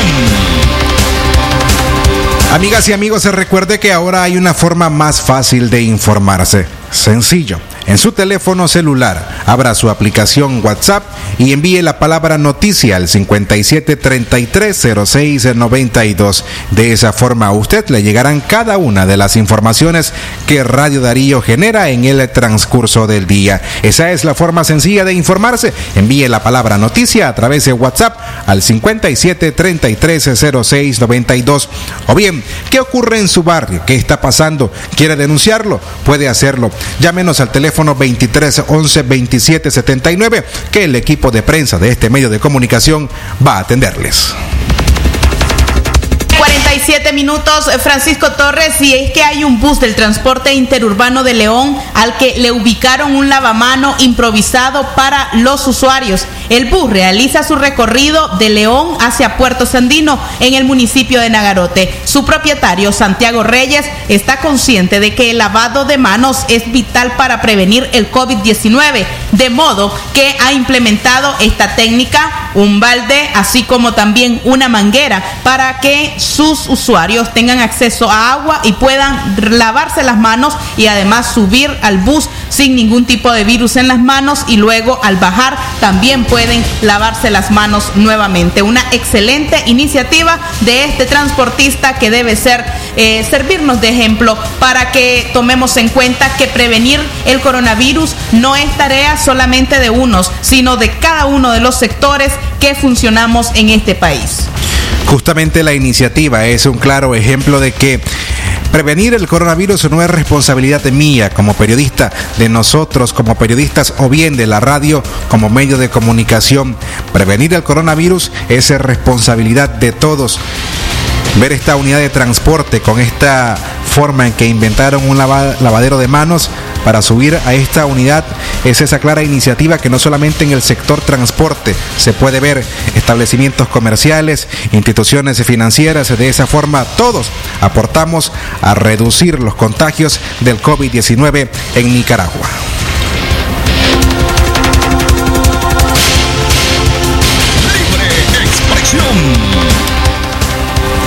Amigas y amigos, se recuerde que ahora hay una forma más fácil de informarse. Sencillo. En su teléfono celular. Abra su aplicación WhatsApp y envíe la palabra noticia al 57330692. De esa forma a usted le llegarán cada una de las informaciones que Radio Darío genera en el transcurso del día. Esa es la forma sencilla de informarse. Envíe la palabra noticia a través de WhatsApp al 57330692. O bien, ¿qué ocurre en su barrio? ¿Qué está pasando? ¿Quiere denunciarlo? Puede hacerlo. Llámenos al teléfono 23 11 27 79 que el equipo de prensa de este medio de comunicación va a atenderles. 47 minutos, eh, Francisco Torres, y es que hay un bus del transporte interurbano de León al que le ubicaron un lavamano improvisado para los usuarios. El bus realiza su recorrido de León hacia Puerto Sandino en el municipio de Nagarote. Su propietario, Santiago Reyes, está consciente de que el lavado de manos es vital para prevenir el COVID-19, de modo que ha implementado esta técnica, un balde, así como también una manguera, para que sus usuarios tengan acceso a agua y puedan lavarse las manos y además subir al bus sin ningún tipo de virus en las manos y luego al bajar también pueden lavarse las manos nuevamente. Una excelente iniciativa de este transportista que debe ser eh, servirnos de ejemplo para que tomemos en cuenta que prevenir el coronavirus no es tarea solamente de unos, sino de cada uno de los sectores que funcionamos en este país. Justamente la iniciativa es un claro ejemplo de que prevenir el coronavirus no es responsabilidad mía como periodista, de nosotros como periodistas o bien de la radio como medio de comunicación. Prevenir el coronavirus es responsabilidad de todos ver esta unidad de transporte con esta forma en que inventaron un lavadero de manos para subir a esta unidad es esa clara iniciativa que no solamente en el sector transporte se puede ver establecimientos comerciales, instituciones financieras, de esa forma todos aportamos a reducir los contagios del COVID-19 en Nicaragua.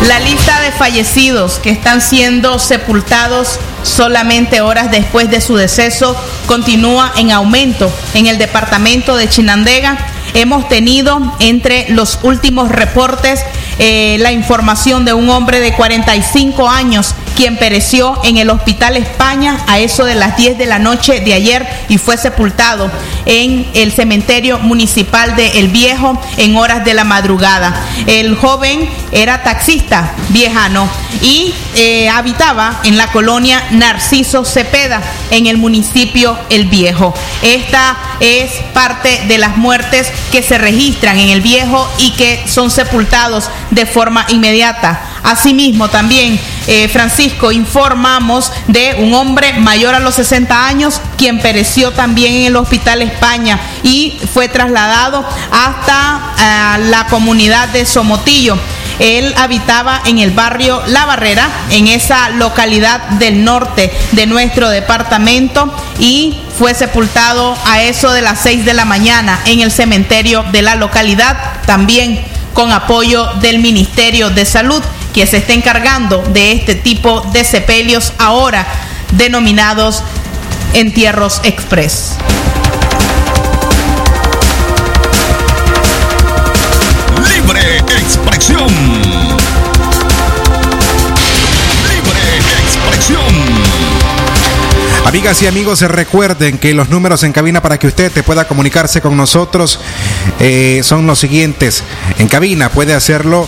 La lista de fallecidos que están siendo sepultados solamente horas después de su deceso continúa en aumento en el departamento de Chinandega. Hemos tenido entre los últimos reportes eh, la información de un hombre de 45 años quien pereció en el Hospital España a eso de las 10 de la noche de ayer y fue sepultado en el cementerio municipal de El Viejo en horas de la madrugada. El joven era taxista viejano y eh, habitaba en la colonia Narciso Cepeda en el municipio El Viejo. Esta es parte de las muertes que se registran en El Viejo y que son sepultados de forma inmediata. Asimismo, también, eh, Francisco, informamos de un hombre mayor a los 60 años, quien pereció también en el Hospital España y fue trasladado hasta eh, la comunidad de Somotillo. Él habitaba en el barrio La Barrera, en esa localidad del norte de nuestro departamento y fue sepultado a eso de las 6 de la mañana en el cementerio de la localidad, también con apoyo del Ministerio de Salud, que se está encargando de este tipo de sepelios ahora denominados entierros express. Libre expresión. Libre expresión. Amigas y amigos, recuerden que los números en cabina para que usted te pueda comunicarse con nosotros eh, son los siguientes. En cabina puede hacerlo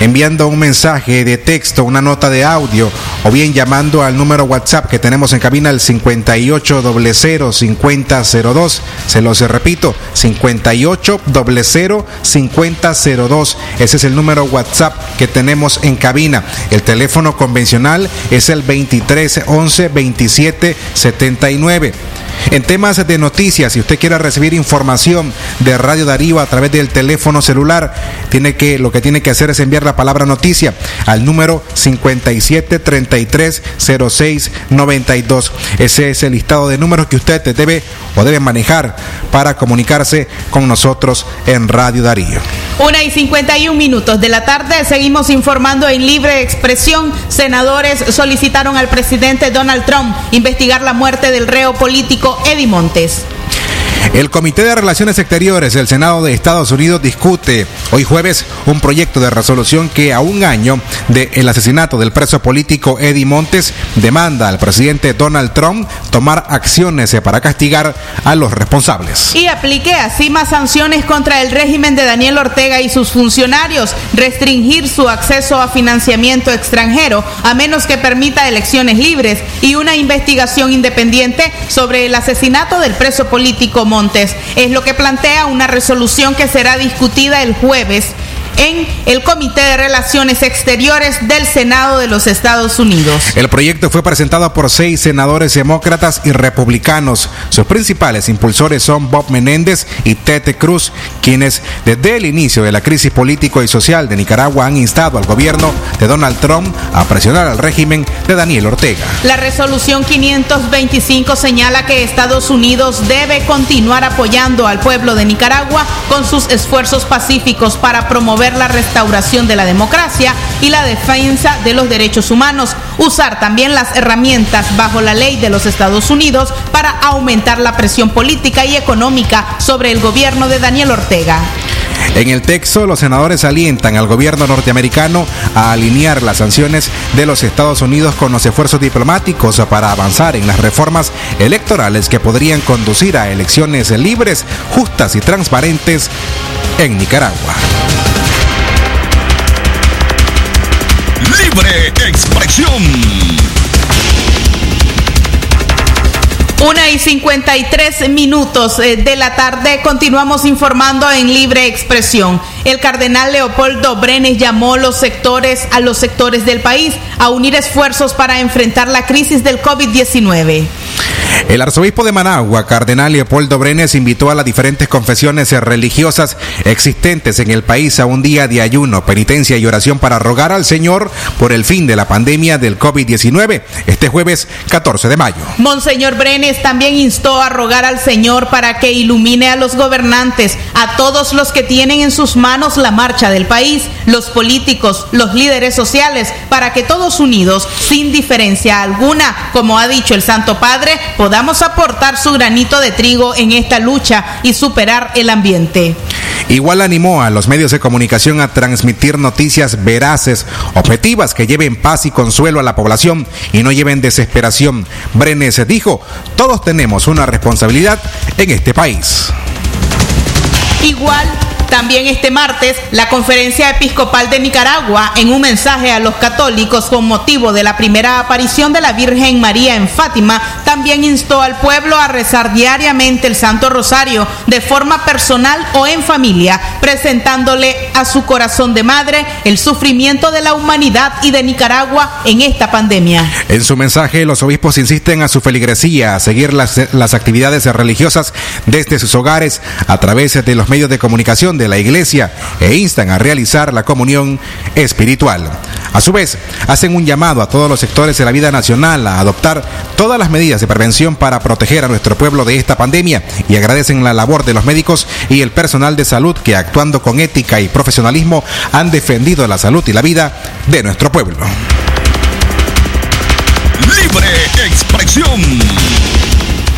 enviando un mensaje de texto, una nota de audio o bien llamando al número WhatsApp que tenemos en cabina el 58005002. Se los repito, 58005002. Ese es el número WhatsApp que tenemos en cabina. El teléfono convencional es el 2311 2779. En temas de noticias, si usted quiere recibir información de Radio Darío a través del teléfono celular, tiene que, lo que tiene que hacer es enviar la palabra noticia al número 57330692. Ese es el listado de números que usted debe o debe manejar para comunicarse con nosotros en Radio Darío. Una y 51 minutos de la tarde seguimos informando en libre expresión. Senadores solicitaron al presidente Donald Trump investigar la muerte del reo político Eddie Montes. El Comité de Relaciones Exteriores del Senado de Estados Unidos discute hoy jueves un proyecto de resolución que a un año del asesinato del preso político Eddie Montes demanda al presidente Donald Trump tomar acciones para castigar a los responsables. Y aplique así más sanciones contra el régimen de Daniel Ortega y sus funcionarios, restringir su acceso a financiamiento extranjero a menos que permita elecciones libres y una investigación independiente sobre el asesinato del preso político Montes. Es lo que plantea una resolución que será discutida el jueves en el Comité de Relaciones Exteriores del Senado de los Estados Unidos. El proyecto fue presentado por seis senadores demócratas y republicanos. Sus principales impulsores son Bob Menéndez y Tete Cruz, quienes desde el inicio de la crisis político y social de Nicaragua han instado al gobierno de Donald Trump a presionar al régimen de Daniel Ortega. La resolución 525 señala que Estados Unidos debe continuar apoyando al pueblo de Nicaragua con sus esfuerzos pacíficos para promover la restauración de la democracia y la defensa de los derechos humanos, usar también las herramientas bajo la ley de los Estados Unidos para aumentar la presión política y económica sobre el gobierno de Daniel Ortega. En el texto, los senadores alientan al gobierno norteamericano a alinear las sanciones de los Estados Unidos con los esfuerzos diplomáticos para avanzar en las reformas electorales que podrían conducir a elecciones libres, justas y transparentes en Nicaragua. Libre expresión. Una y 53 minutos eh, de la tarde continuamos informando en libre expresión. El cardenal Leopoldo Brenes llamó los sectores a los sectores del país a unir esfuerzos para enfrentar la crisis del COVID-19. El arzobispo de Managua, cardenal Leopoldo Brenes, invitó a las diferentes confesiones religiosas existentes en el país a un día de ayuno, penitencia y oración para rogar al Señor por el fin de la pandemia del COVID-19 este jueves 14 de mayo. Monseñor Brenes también instó a rogar al Señor para que ilumine a los gobernantes, a todos los que tienen en sus manos la marcha del país, los políticos, los líderes sociales, para que todos unidos, sin diferencia alguna, como ha dicho el Santo Padre, podamos aportar su granito de trigo en esta lucha y superar el ambiente. Igual animó a los medios de comunicación a transmitir noticias veraces, objetivas, que lleven paz y consuelo a la población y no lleven desesperación. Brenes dijo, todos tenemos una responsabilidad en este país. Igual también este martes, la Conferencia Episcopal de Nicaragua, en un mensaje a los católicos con motivo de la primera aparición de la Virgen María en Fátima, también instó al pueblo a rezar diariamente el Santo Rosario de forma personal o en familia, presentándole a su corazón de madre el sufrimiento de la humanidad y de Nicaragua en esta pandemia. En su mensaje, los obispos insisten a su feligresía a seguir las, las actividades religiosas desde sus hogares a través de los medios de comunicación de la iglesia e instan a realizar la comunión espiritual. A su vez, hacen un llamado a todos los sectores de la vida nacional a adoptar todas las medidas de prevención para proteger a nuestro pueblo de esta pandemia y agradecen la labor de los médicos y el personal de salud que actuando con ética y profesionalismo han defendido la salud y la vida de nuestro pueblo. Libre expresión.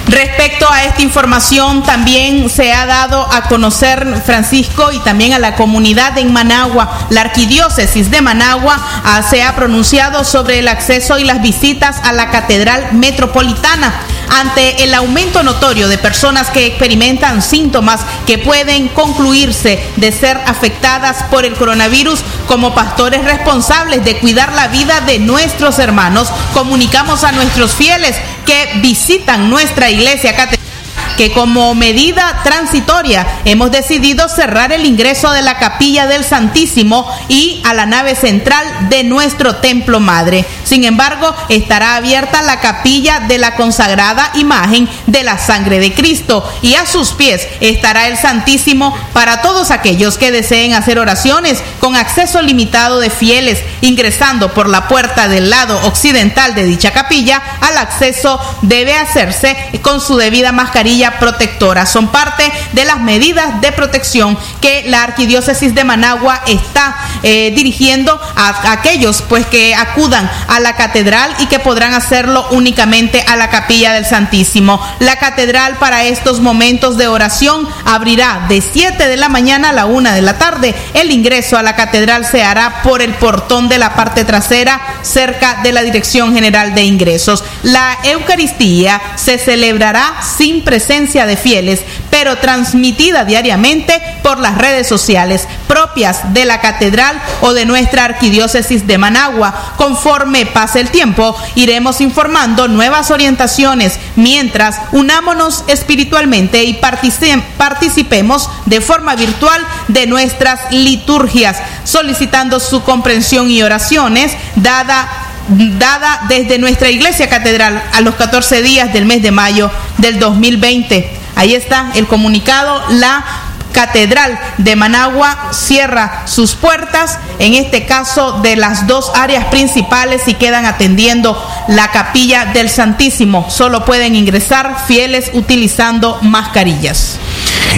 Respecto a esta información, también se ha dado a conocer, Francisco, y también a la comunidad en Managua. La arquidiócesis de Managua ah, se ha pronunciado sobre el acceso y las visitas a la Catedral Metropolitana ante el aumento notorio de personas que experimentan síntomas que pueden concluirse de ser afectadas por el coronavirus como pastores responsables de cuidar la vida de nuestros hermanos. Comunicamos a nuestros fieles que visitan nuestra iglesia catedral que como medida transitoria hemos decidido cerrar el ingreso de la capilla del Santísimo y a la nave central de nuestro templo madre. Sin embargo, estará abierta la capilla de la consagrada imagen de la sangre de Cristo y a sus pies estará el Santísimo para todos aquellos que deseen hacer oraciones con acceso limitado de fieles, ingresando por la puerta del lado occidental de dicha capilla. Al acceso debe hacerse con su debida mascarilla protectora. Son parte de las medidas de protección que la arquidiócesis de Managua está eh, dirigiendo a, aquellos pues que acudan a la catedral y que podrán hacerlo únicamente a la capilla del Santísimo. La catedral para estos momentos de oración abrirá de 7 de la mañana a la 1 de la tarde. El ingreso a la catedral se hará por el portón de la parte trasera cerca de la Dirección General de Ingresos. La Eucaristía se celebrará sin presencia de fieles, pero transmitida diariamente por las redes sociales propias de la catedral o de nuestra arquidiócesis de Managua. Conforme pase el tiempo, iremos informando nuevas orientaciones mientras unámonos espiritualmente y participemos de forma virtual de nuestras liturgias, solicitando su comprensión y oraciones, dada dada desde nuestra iglesia catedral a los 14 días del mes de mayo del 2020. Ahí está el comunicado, la Catedral de Managua cierra sus puertas, en este caso de las dos áreas principales y quedan atendiendo la capilla del Santísimo. Solo pueden ingresar fieles utilizando mascarillas.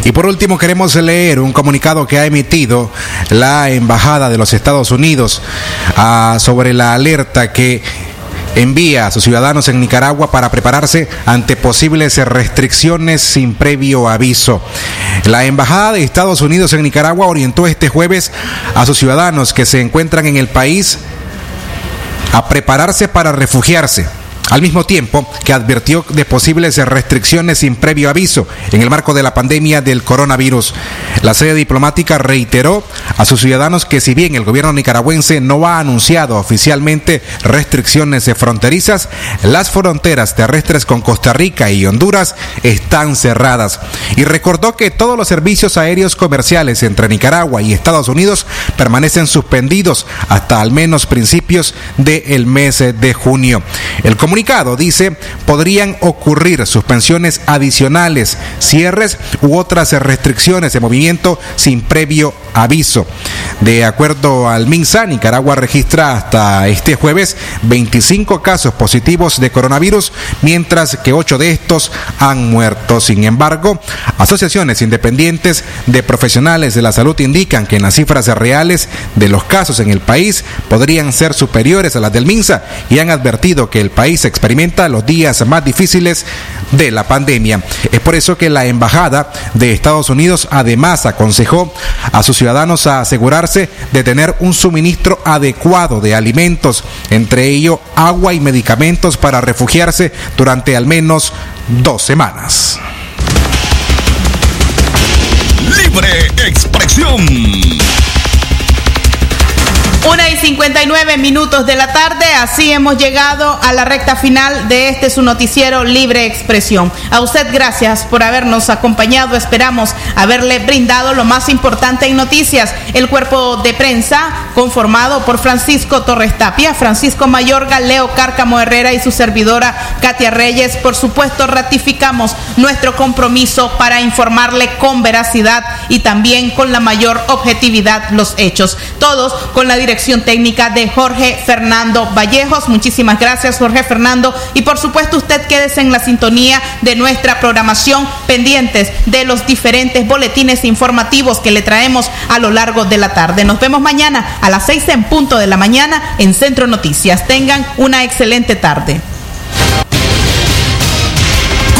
Y por último queremos leer un comunicado que ha emitido la Embajada de los Estados Unidos ah, sobre la alerta que envía a sus ciudadanos en Nicaragua para prepararse ante posibles restricciones sin previo aviso. La Embajada de Estados Unidos en Nicaragua orientó este jueves a sus ciudadanos que se encuentran en el país a prepararse para refugiarse al mismo tiempo que advirtió de posibles restricciones sin previo aviso en el marco de la pandemia del coronavirus. La sede diplomática reiteró a sus ciudadanos que si bien el gobierno nicaragüense no ha anunciado oficialmente restricciones fronterizas, las fronteras terrestres con Costa Rica y Honduras están cerradas. Y recordó que todos los servicios aéreos comerciales entre Nicaragua y Estados Unidos permanecen suspendidos hasta al menos principios del mes de junio. El comunicado dice, podrían ocurrir suspensiones adicionales, cierres u otras restricciones de movimiento sin previo aviso. De acuerdo al MINSA, Nicaragua registra hasta este jueves 25 casos positivos de coronavirus, mientras que 8 de estos han muerto. Sin embargo, asociaciones independientes de profesionales de la salud indican que en las cifras reales de los casos en el país podrían ser superiores a las del MINSA y han advertido que el país experimenta los días más difíciles de la pandemia. Es por eso que la Embajada de Estados Unidos además aconsejó a sus ciudadanos a asegurarse de tener un suministro adecuado de alimentos, entre ellos agua y medicamentos para refugiarse durante al menos dos semanas. Libre expresión. Una y 59 minutos de la tarde, así hemos llegado a la recta final de este su noticiero Libre Expresión. A usted gracias por habernos acompañado, esperamos haberle brindado lo más importante en noticias. El cuerpo de prensa conformado por Francisco Torres Tapia, Francisco Mayorga, Leo Cárcamo Herrera y su servidora Katia Reyes, por supuesto ratificamos nuestro compromiso para informarle con veracidad y también con la mayor objetividad los hechos. Todos con la dirección dirección técnica de Jorge Fernando Vallejos. Muchísimas gracias, Jorge Fernando. Y por supuesto, usted quédese en la sintonía de nuestra programación, pendientes de los diferentes boletines informativos que le traemos a lo largo de la tarde. Nos vemos mañana a las seis en punto de la mañana en Centro Noticias. Tengan una excelente tarde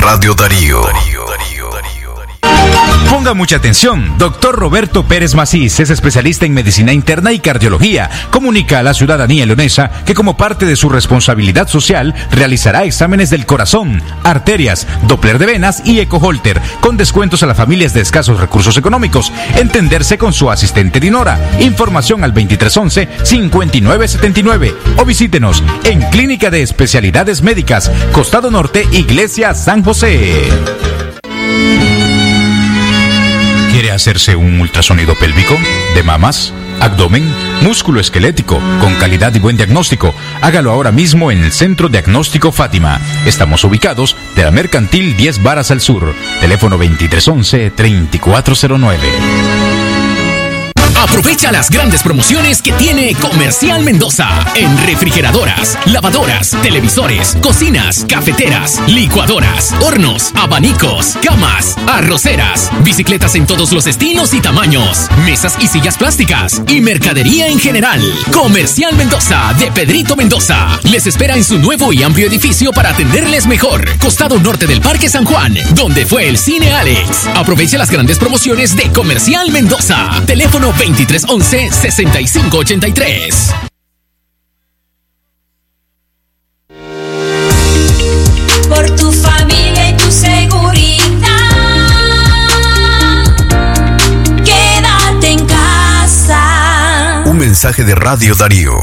Radio Darío. Ponga mucha atención. Doctor Roberto Pérez Macís es especialista en medicina interna y cardiología. Comunica a la ciudadanía leonesa que como parte de su responsabilidad social realizará exámenes del corazón, arterias, Doppler de venas y ecoholter con descuentos a las familias de escasos recursos económicos. Entenderse con su asistente Dinora. Información al 2311-5979 o visítenos en Clínica de Especialidades Médicas, Costado Norte, Iglesia San José. ¿Quiere hacerse un ultrasonido pélvico? ¿De mamas? abdomen, músculo esquelético, con calidad y buen diagnóstico. Hágalo ahora mismo en el Centro Diagnóstico Fátima. Estamos ubicados de la Mercantil 10 Varas al Sur. Teléfono 2311-3409. Aprovecha las grandes promociones que tiene Comercial Mendoza en refrigeradoras, lavadoras, televisores, cocinas, cafeteras, licuadoras, hornos, abanicos, camas, arroceras, bicicletas en todos los estilos y tamaños, mesas y sillas plásticas y mercadería en general. Comercial Mendoza de Pedrito Mendoza les espera en su nuevo y amplio edificio para atenderles mejor. Costado norte del Parque San Juan, donde fue el Cine Alex. Aprovecha las grandes promociones de Comercial Mendoza. Teléfono 2311-6583. Por tu familia y tu seguridad. Quédate en casa. Un mensaje de Radio Darío.